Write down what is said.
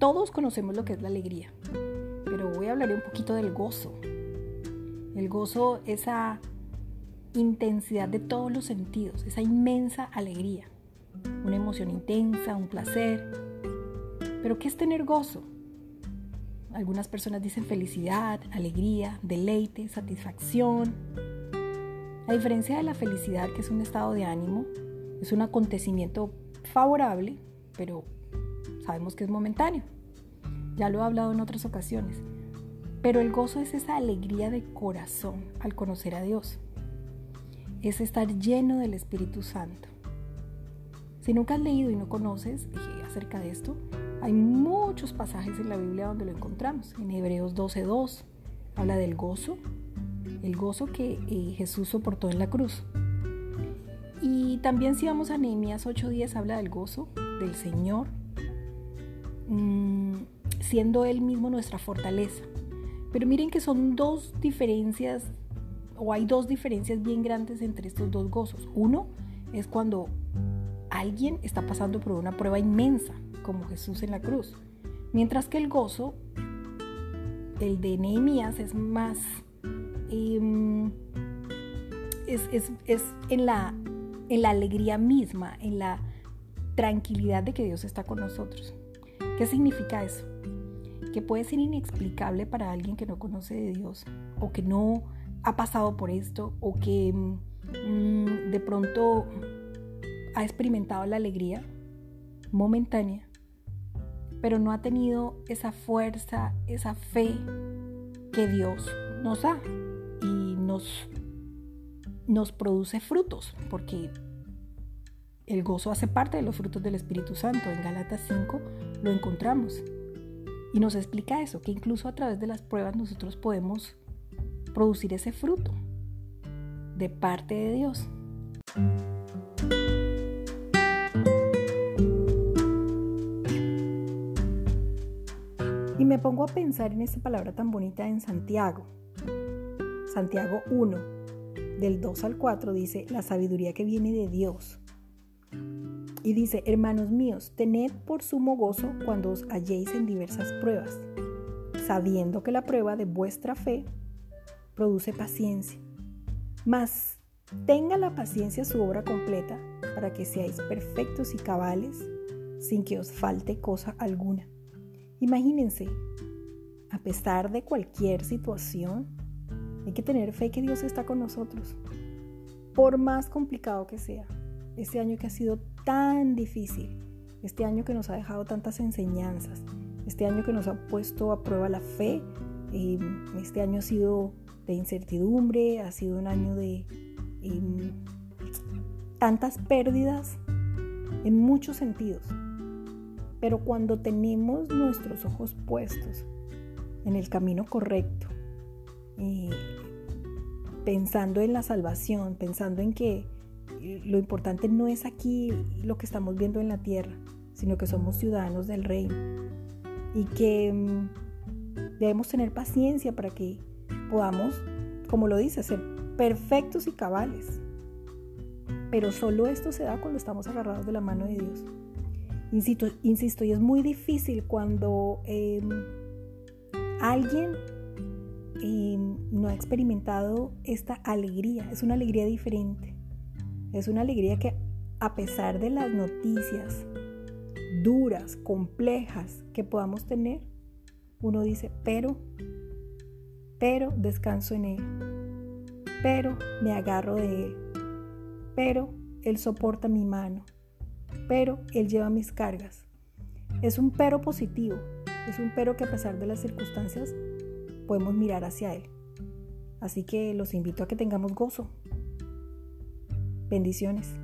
Todos conocemos lo que es la alegría, pero voy a hablar un poquito del gozo. El gozo, esa intensidad de todos los sentidos, esa inmensa alegría, una emoción intensa, un placer. Pero ¿qué es tener gozo? Algunas personas dicen felicidad, alegría, deleite, satisfacción. A diferencia de la felicidad, que es un estado de ánimo, es un acontecimiento favorable, pero sabemos que es momentáneo. Ya lo he hablado en otras ocasiones. Pero el gozo es esa alegría de corazón al conocer a Dios. Es estar lleno del Espíritu Santo. Si nunca has leído y no conoces acerca de esto, hay muchos pasajes en la Biblia donde lo encontramos. En Hebreos 12.2 habla del gozo, el gozo que eh, Jesús soportó en la cruz. Y también si vamos a Nehemías 8.10 habla del gozo del Señor, mm, siendo Él mismo nuestra fortaleza. Pero miren que son dos diferencias, o hay dos diferencias bien grandes entre estos dos gozos. Uno es cuando alguien está pasando por una prueba inmensa, como Jesús en la cruz. Mientras que el gozo, el de Nehemías, es más, em, es, es, en, la, en la alegría misma, en la tranquilidad de que Dios está con nosotros. ¿Qué significa eso? que puede ser inexplicable para alguien que no conoce de Dios o que no ha pasado por esto o que mm, de pronto ha experimentado la alegría momentánea, pero no ha tenido esa fuerza, esa fe que Dios nos da y nos, nos produce frutos, porque el gozo hace parte de los frutos del Espíritu Santo. En Galatas 5 lo encontramos. Y nos explica eso, que incluso a través de las pruebas nosotros podemos producir ese fruto de parte de Dios. Y me pongo a pensar en esta palabra tan bonita en Santiago. Santiago 1, del 2 al 4 dice, la sabiduría que viene de Dios y dice, hermanos míos, tened por sumo gozo cuando os halléis en diversas pruebas, sabiendo que la prueba de vuestra fe produce paciencia. Mas tenga la paciencia su obra completa para que seáis perfectos y cabales sin que os falte cosa alguna. Imagínense, a pesar de cualquier situación, hay que tener fe que Dios está con nosotros, por más complicado que sea. Este año que ha sido tan difícil, este año que nos ha dejado tantas enseñanzas, este año que nos ha puesto a prueba la fe, em, este año ha sido de incertidumbre, ha sido un año de em, tantas pérdidas en muchos sentidos. Pero cuando tenemos nuestros ojos puestos en el camino correcto, eh, pensando en la salvación, pensando en que lo importante no es aquí lo que estamos viendo en la tierra, sino que somos ciudadanos del reino y que mm, debemos tener paciencia para que podamos, como lo dice, ser perfectos y cabales. Pero solo esto se da cuando estamos agarrados de la mano de Dios. Insisto, insisto y es muy difícil cuando em, alguien em, no ha experimentado esta alegría. Es una alegría diferente. Es una alegría que a pesar de las noticias duras, complejas que podamos tener, uno dice, pero, pero descanso en Él, pero me agarro de Él, pero Él soporta mi mano, pero Él lleva mis cargas. Es un pero positivo, es un pero que a pesar de las circunstancias podemos mirar hacia Él. Así que los invito a que tengamos gozo, Bendiciones.